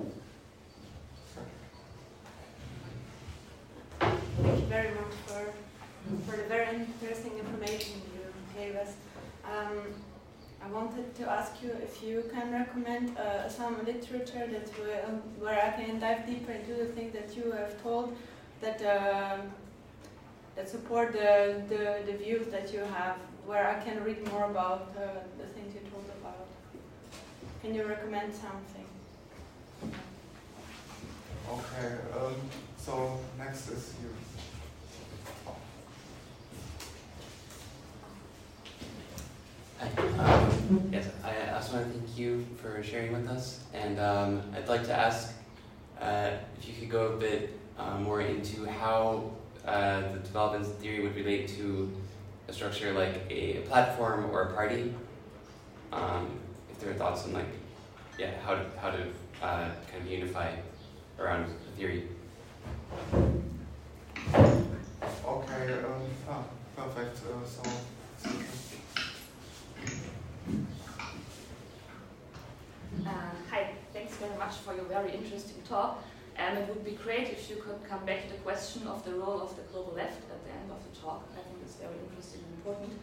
Thank you very much for, for the very interesting information you gave us. Um, I wanted to ask you if you can recommend uh, some literature that will, where I can dive deeper into the things that you have told that uh, that support the, the, the, views that you have, where I can read more about uh, the things you told about. Can you recommend something? Okay, um, so next is you. Um, yes, I also want to thank you for sharing with us, and um, I'd like to ask uh, if you could go a bit uh, more into how uh, the development theory would relate to a structure like a platform or a party. Um, if there are thoughts on like, yeah, how to how to uh, kind of unify around the theory. Okay. Um, perfect. Uh, so. Uh, hi, thanks your very interesting talk. And it would be great if you could come back to the question of the role of the global left at the end of the talk. I think it's very interesting and important.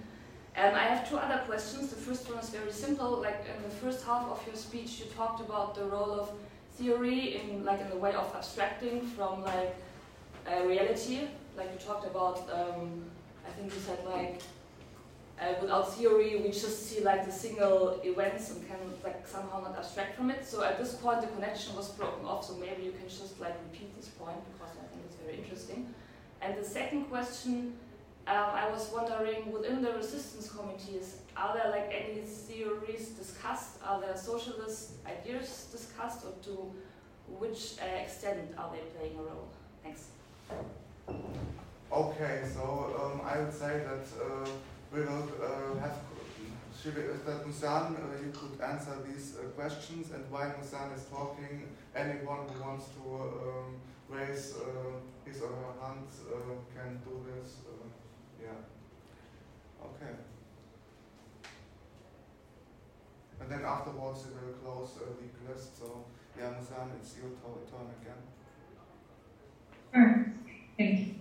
Um, I have two other questions. The first one is very simple. Like in the first half of your speech, you talked about the role of theory in like in the way of abstracting from like uh, reality. Like you talked about, um, I think you said like uh, without theory, we just see like the single events and can like somehow not abstract from it. So at this point, the connection was broken off. So maybe you can just like repeat this point because I think it's very interesting. And the second question, um, I was wondering within the resistance committees, are there like any theories discussed? Are there socialist ideas discussed, or to which uh, extent are they playing a role? Thanks. Okay, so um, I would say that. Uh, we uh, have that Muzan, uh, you could answer these uh, questions, and while Muzan is talking, anyone who wants to um, raise his or her hand can do this. yeah. Okay. And then afterwards we will close uh, the list. So, yeah, Muzan, it's your turn again. Sure. Thank you.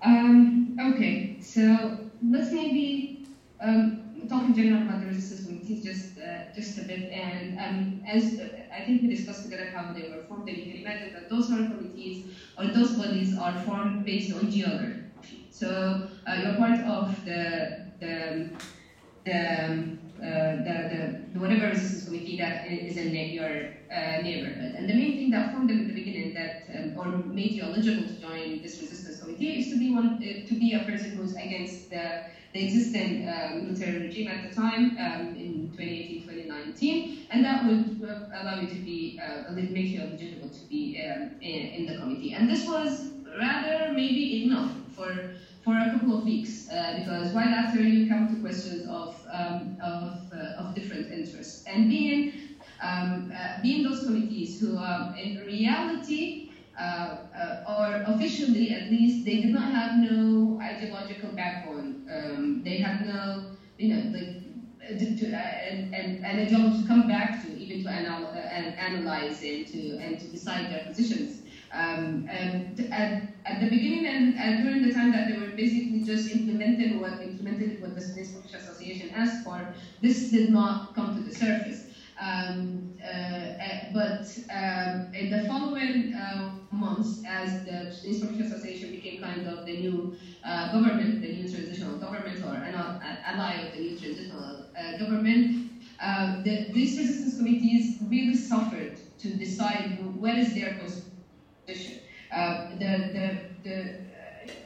Um, okay, so let's maybe um, talk in general about the resistance committees just uh, just a bit. And um, as I think we discussed together how they were formed, and you can imagine that those committees or those bodies are formed based on geography. So uh, you're part of the the, the uh, the, the whatever resistance committee that is in your uh, neighborhood. And the main thing that formed them at the beginning that um, or made you eligible to join this resistance committee is to be one uh, to be a person who's against the, the existing uh, military regime at the time um, in 2018-2019, and that would allow you to be uh, make you eligible to be um, in, in the committee. And this was rather maybe enough for for a couple of weeks uh, because right after you come to questions of um, of, uh, of different interests and being um, uh, being those committees who in reality uh, uh, or officially at least they do not have no ideological backbone um, they have no you know like to, uh, and, and, and a job to come back to, even to anal- and analyze and to, and to decide their positions. Um, and at, at the beginning and, and, during the time that they were basically just implemented what implemented what the Sudanese Professional Association asked for, this did not come to the surface. Um, uh, uh, but um, in the following uh, months, as the Sudanese Professional Association became kind of the new uh, government, the new transitional government, or an ally of the new transitional uh, government, uh, the, these resistance committees really suffered to decide what is their position Uh, the, the, the,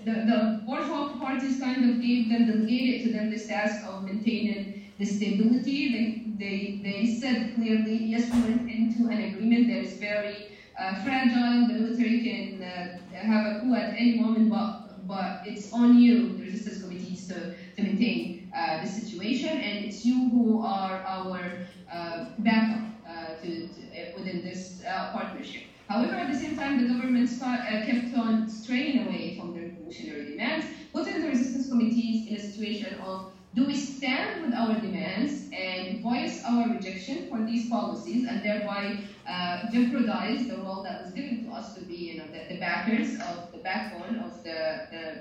the, the bourgeois parties kind of gave them, delegated to them this task of maintaining the stability. They, they, they said clearly, yes, we went into an agreement that is very uh, fragile. The military can uh, have a coup at any moment, but, but it's on you, the resistance committees, to, to maintain uh, the situation, and it's you who are our uh, backup uh, to, to, within this partnership. However, at the same time, the government uh, kept on straying away from the revolutionary demands, putting the resistance committees in a situation of do we stand with our demands and voice our rejection for these policies and thereby uh, jeopardize the role that was given to us to be you know, the, the backers of the backbone of the, the,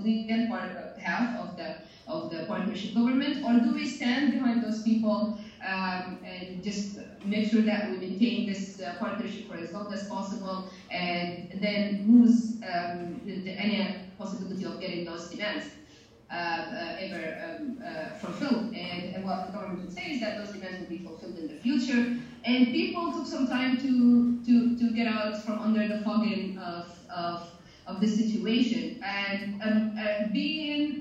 the part, half of the, of the partnership government, or do we stand behind those people um, and just make sure that we maintain this uh, partnership for as long as possible and then lose um, any possibility of getting those demands uh, uh, ever um, uh, fulfilled. And, and, what the government would say is that those demands will be fulfilled in the future. And people took some time to, to, to get out from under the fogging of, of, of the situation. And um, uh, being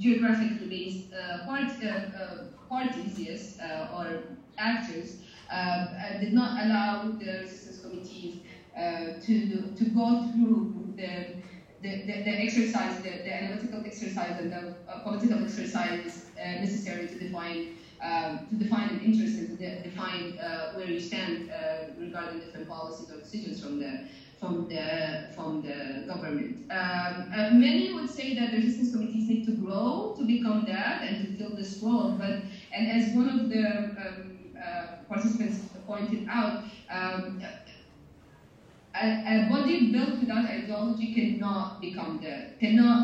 geographically based part, parties, yes, or actors, um, did not allow the resistance committees to, to go through the the, the, the, exercise, the, the analytical exercise and the uh, political exercise uh, necessary to define um, to define an interest and to de define uh, where you stand regarding different policies or decisions from the from the from the government. Um, many would say that the resistance committees need to grow to become that and to fill this role, but and as one of the um, participants pointed out, um, a, a body built without ideology cannot become the cannot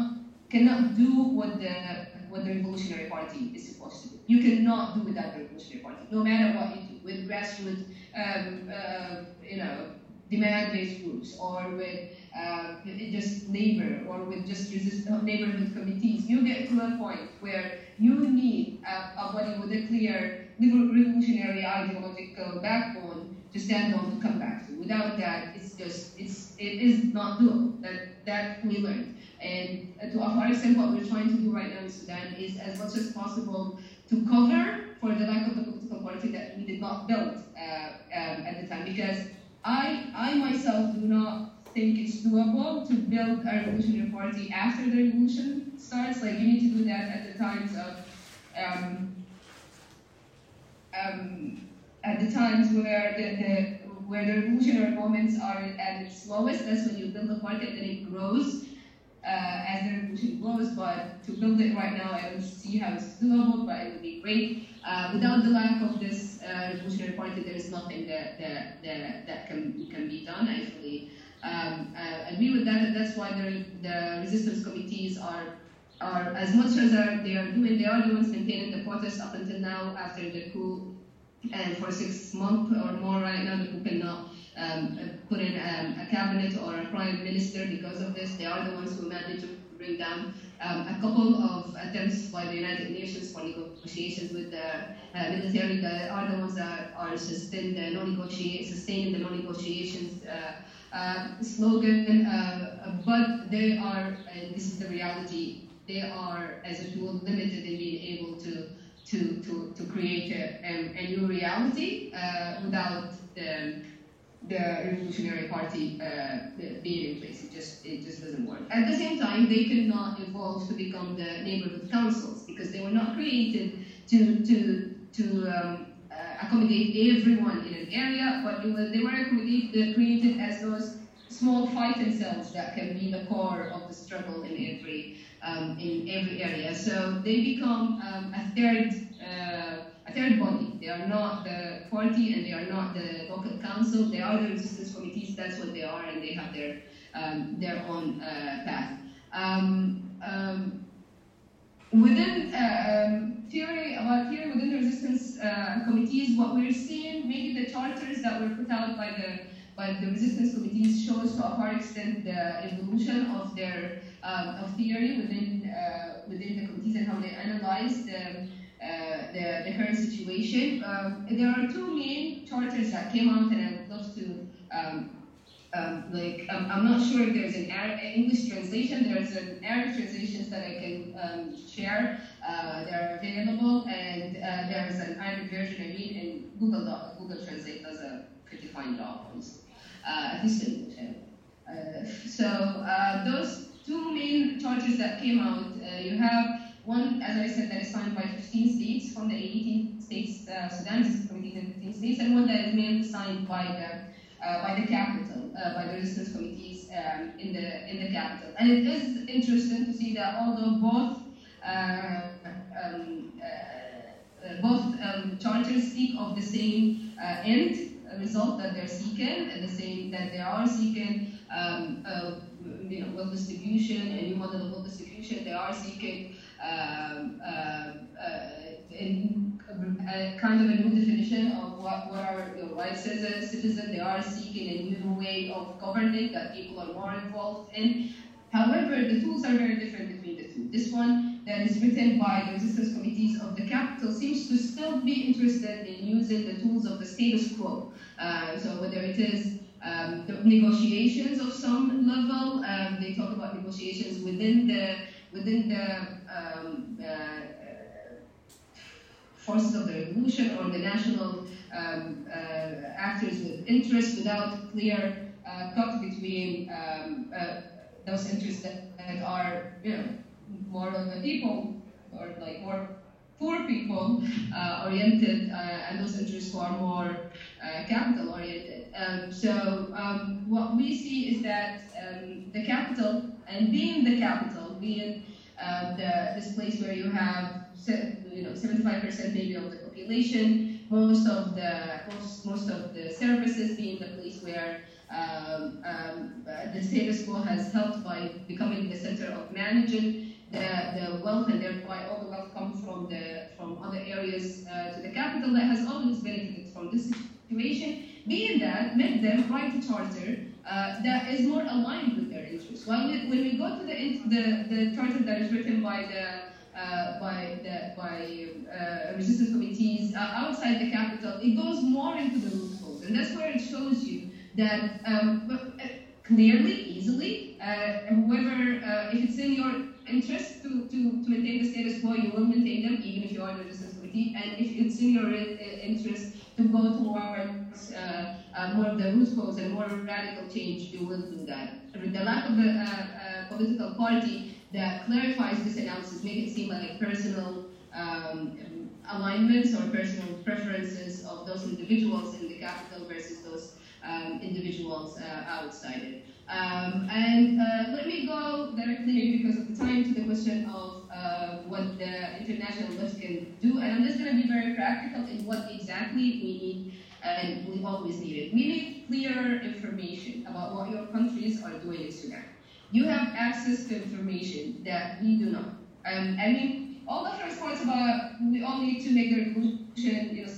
cannot do what the what the revolutionary party is supposed to do. You cannot do without the revolutionary party, no matter what you do, with grassroots, um, uh, you know, demand-based groups, or with uh, just labor, or with just resist- neighborhood committees. You get to a point where you need a, a body with a clear revolutionary ideological backbone to stand on to come back to. Without that, it's just it's it is not doable. That that we learned. And to a far extent, what we're trying to do right now in Sudan is as much as possible to cover for the lack of the political party that we did not build uh, um, at the time. Because I I myself do not think it's doable to build a revolutionary party after the revolution starts. Like you need to do that at the times of um, um, at the times where the, the where the revolutionary moments are at its lowest, that's when you build a market and it grows uh, as the revolution grows. But to build it right now, I don't see how it's doable, but it would be great. Uh, without the lack of this uh, revolutionary party, there is nothing that that, that, that can can be done. I fully um, agree with that. That's why the, the resistance committees are are as much as they are doing, they are the ones maintaining the protest up until now after the coup and for six months or more right now, the coup cannot um, put in um, a cabinet or a prime minister because of this. They are the ones who managed to bring down um, a couple of attempts by the United Nations for negotiations with the uh, military that are the ones that are sustained the non-negotiate, sustaining the non-negotiations uh, uh, slogan, uh, but they are, and this is the reality, they are, as a tool, limited in being able to to, to, to create a, a, a new reality uh, without the the Revolutionary Party uh, being in place. It just it just doesn't work. At the same time, they could not evolve to become the neighborhood councils because they were not created to to to um, uh, accommodate everyone in an area, but was, they were created as those small fighting cells that can be the core of the struggle in every um, in every area. So they become um, a third uh, a third body. They are not the party and they are not the local council. They are the resistance committees. That's what they are, and they have their um, their own uh, path. Um, um, within uh, um, theory about theory within the resistance uh, committees, what we're seeing, maybe the charters that were put out by the by the resistance committees shows to a far extent the evolution of their um, of theory within uh, within the committees and how they analyze the uh, the, the, current situation. Um, there are two main charters that came out, and I would love to, um, um, like, I'm not sure if there's an English translation. There's an Arabic translations that I can share. Uh, they're available, and uh, there's an Arabic version. I mean, in Google Google Translate does a pretty fine job, uh, at least uh, so uh, those two main charters that came out, you have one, as I said, that is signed by 15 states from the 18 states, uh, Sudan is committee in 15 states, and one that is mainly signed by the uh, by the capital, uh, by the resistance committees um, in the in the capital. And it is interesting to see that although both uh, um, uh, uh, both um, charters speak of the same end result that they're seeking, and the same that they are seeking, um, you know, wealth distribution, a new model of wealth distribution. They are seeking um, uh, uh, in a kind of a new definition of what, what are rights as a citizen. They are seeking a new way of governing that people are more involved in. However, the tools are very different between the two. This one that is written by the resistance committees of the capital seems to still be interested in using the tools of the status quo. Uh, so whether it is um, negotiations of some level, um, they talk about negotiations within the within the um, uh, forces of the revolution or the national um, uh, actors with interest without clear uh, cut between um, those interests that, that, are, you know, more of the people or like more poor people uh, oriented uh, and those interests who are more uh, capital oriented. Um, so um, what we see is that um, the capital and being the capital, being uh, the, this place where you have you know 75% maybe of the population, most of the most, most of the services being the place where um, um, the status quo has helped by becoming the center of managing the, the wealth and thereby all the wealth comes from the from other areas uh, to the capital that has always benefited from this situation. Being that made them write a charter uh, that is more aligned with their interests. When we, when we go to the, the, the charter that is written by the uh, by the by uh, resistance committees uh, outside the capital, it goes more into the loopholes, and that's where it shows you that um, uh, clearly, easily, uh, whoever, if it's in your interest to, to, to maintain the status quo, you will maintain them, even if you are the resistance committee, and if it's in your interest to go towards uh, uh, more of the root cause and more radical change, you will do that. The lack of a, a political party that clarifies this analysis make it seem like personal um, alignments or personal preferences of those individuals in the capital versus those um, individuals uh, outside it. Um, and uh, let me go directly, because of the time, to the question of uh, what the international left can do. And I'm just going to be very practical in what exactly we need and we always need it. We need clear information about what your countries are doing in Sudan. You have access to information that we do not. Um, I mean, all the first points about we all need to make the revolution, you know,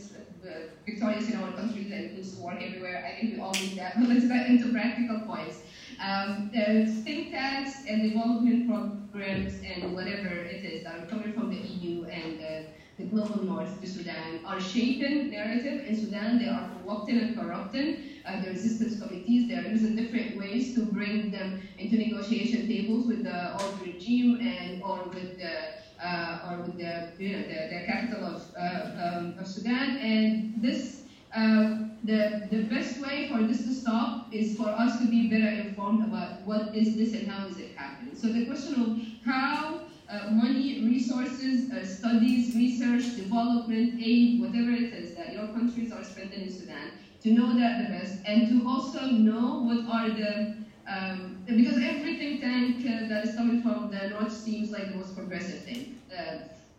victorious in our countries and to work everywhere. I think we all need that. (laughs) But let's get into practical points. Um, there's think tanks and development programs and whatever it is that are coming from the EU and uh, the global north to Sudan are shaping narrative in Sudan. They are corrupting and corrupting uh, the resistance committees. They are using different ways to bring them into negotiation tables with the old regime and or with the uh, or with the you know the, the capital of uh, um, of Sudan. And this uh, the the best way for this to stop is for us to be better informed about what is this and how is it happening. So the question of how uh, money, resources, uh, studies, research, development, aid, whatever it is that your countries are spending in Sudan, to know that the best, and to also know what are the um, because every think tank uh, that is coming from the north seems like the most progressive thing uh,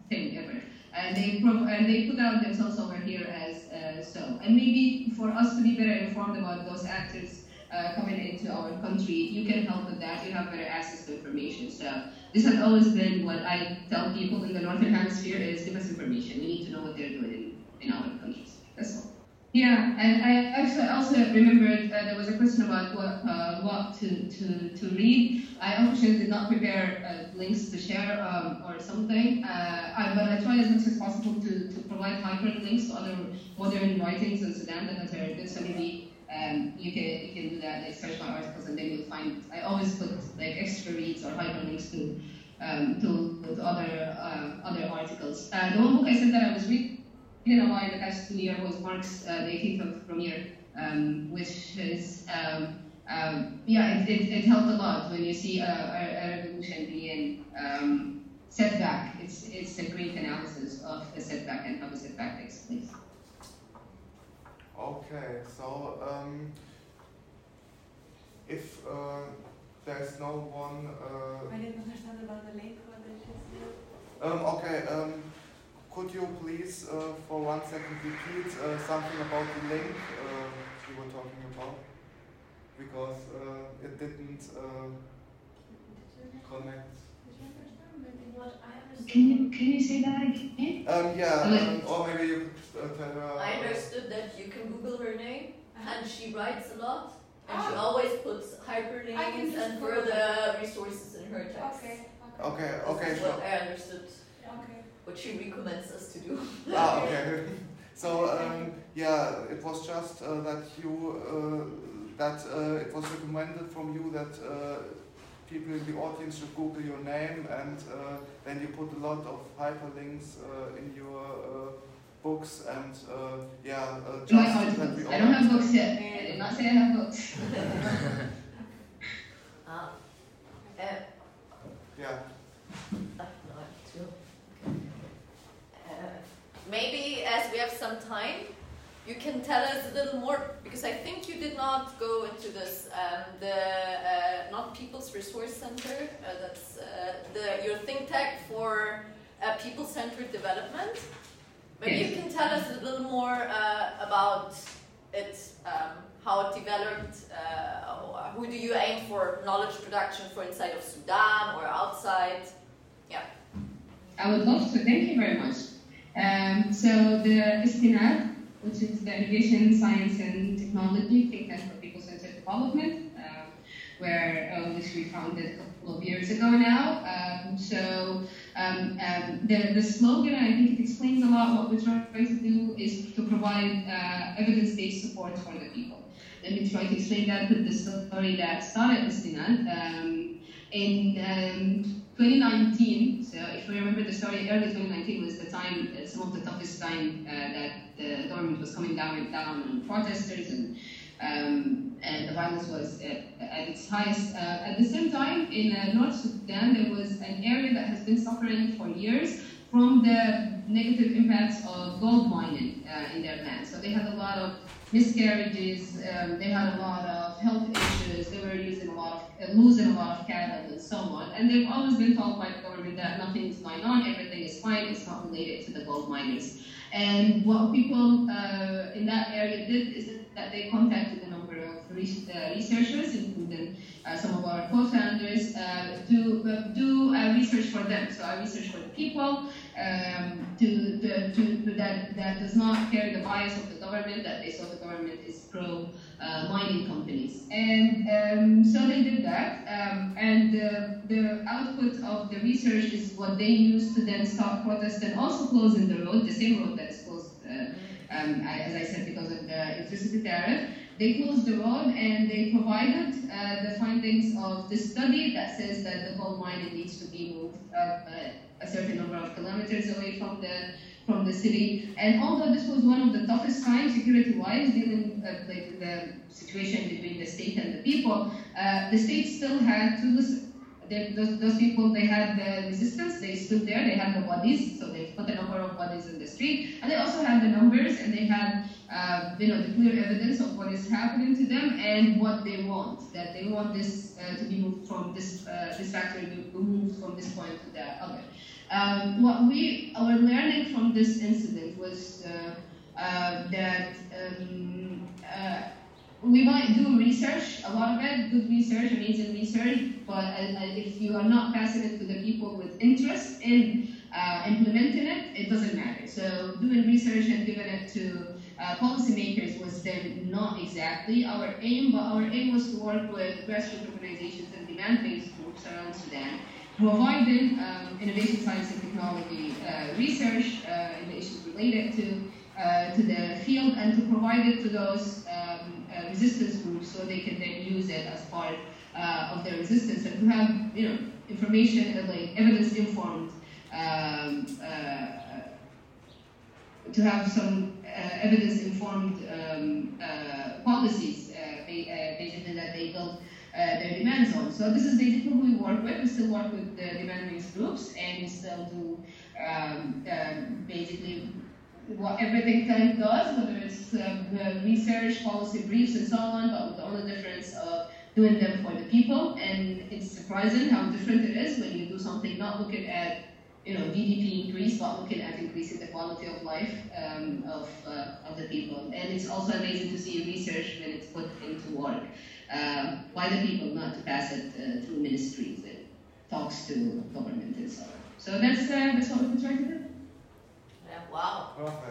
thing ever, and they and they put out themselves over here as uh, so, and maybe for us to be better informed about those actors uh, coming into our country, you can help with that. You have better access to information. So this has always been what I tell people in the northern hemisphere is give us information. We need to know what they're doing in, in our countries. That's all. Yeah, and I actually also remembered uh, there was a question about what uh, what to, to, to read. I unfortunately did not prepare uh, links to share um, or something, uh, I, but I tried as much as possible to, to provide hyperlinks to other modern writings in Sudan that are good. So maybe um, you can you can do that, like search my articles, and then you'll find. I always put like extra reads or hyperlinks to um, to, to other uh, other articles. Uh, the one book I said that I was reading in a while the past two years was Marx, uh, the 18th of Brumaire, um, which is, um, um, yeah, it, it, it, helped a lot when you see a, a, a revolution being um, set back. It's, it's a great analysis of a setback and how the setback takes place. Okay, so um, if uh, there's no one. Uh, I didn't understand about the link. What did you say? Um, okay. Could you please, uh, for one second, repeat uh, something about the link uh, you were talking about? Because uh, it didn't uh, connect. Can you, can you say that again? Um, yeah, um, or maybe you could uh, tell her. I understood that you can Google her name, and she writes a lot, and she always puts hyperlinks and further resources in her text. Okay. Okay, okay, That's so. what I understood. Okay. What she recommends us to do. ah, okay. (laughs) So um, yeah, it was just uh, that you uh, that uh, it was recommended from you that uh, people in the audience should Google your name, and uh, then you put a lot of hyperlinks uh, in your books, and yeah, just My articles. I don't have books yet. I did not say I have books. ah. (laughs) (laughs) yeah. Maybe as we have some time, you can tell us a little more because I think you did not go into this. Um, the uh, not People's Resource Center. Uh, that's uh, the your think tank for uh, people-centered development. Maybe you can tell us a little more uh, about it, um, how it developed. Uh, who do you aim for knowledge production for inside of Sudan or outside? Yeah. I would love to. Thank you very much. Um, so the Istinad, which is the Innovation, Science and Technology think tank for people-centered development, uh, where uh, which we founded a couple of years ago now. Um, so um, um, the, the slogan, I think it explains a lot. What we're trying to do is to provide uh, evidence-based support for the people. Let me try to explain that with the story that started Istinad. Um, in um, 2019, so if we remember the story, early 2019 was the time, uh, some of the toughest time uh, that the government was coming down, down on protesters and um, and the violence was at, at its highest. Uh, at the same time, in uh, North Sudan, there was an area that has been suffering for years from the negative impacts of gold mining uh, in their land. So they had a lot of miscarriages, um, they had a lot of health issues, they were using a lot of, uh, losing a lot of cattle and so on. And they've always been told by the government that nothing is going on, everything is fine, it's not related to the gold miners. And what people uh, in that area did is that they contacted a number of uh, researchers, including uh, some of our co-founders, uh, to uh, do research for them. So I research for the people, um, to, to, to that, that does not carry the bias of the government, that they saw the government is pro uh, mining companies. And um, so they did that, um, and the, the output of the research is what they used to then start protests and also closing the road, the same road that is closed, uh, um, as I said, because of the electricity tariff. They closed the road and they provided uh, the findings of this study that says that the gold mining needs to be moved up a certain number of kilometers away from the from the city. And although this was one of the toughest times security-wise, dealing uh, like the situation between the state and the people, uh, the state still had to listen. They, those, those, people, they had the resistance, they stood there, they had the bodies, so they put a number of bodies in the street, and they also had the numbers, and they had, uh, you know, the clear evidence of what is happening to them and what they want, that they want this uh, to be moved from this, uh, this factory, moved from this point to the other. Um, what we, our learning from this incident was uh, uh, that um, uh, we might do research, a lot of it, good research, amazing research, but uh, if you are not passing it to the people with interest in uh, implementing it, it doesn't matter. So doing research and giving it to uh, policymakers was then not exactly our aim, but our aim was to work with grassroots organizations and demand-based groups around Sudan providing um, innovation science and technology uh, research uh, in the issues related to, uh, to the field and to provide it to those um, uh, resistance groups so they can then use it as part uh, of their resistance and to have you know, information, like evidence-informed, um, to have some evidence-informed um, policies basically that they build uh, their demands on. So this is basically who we work with. We still work with the demand-based groups, and we still do um, um, basically what every think tank does, whether it's uh, research, policy briefs, and so on, but with the only difference of doing them for the people. And it's surprising how different it is when you do something not looking at you know, GDP increase, but looking at increasing the quality of life um, of, uh, of the people. And it's also amazing to see research when it's put into work uh, by the people, not to pass it uh, through ministries and talks to government and so on. So that's, uh, that's what we're trying to do. Yeah, wow. Oh,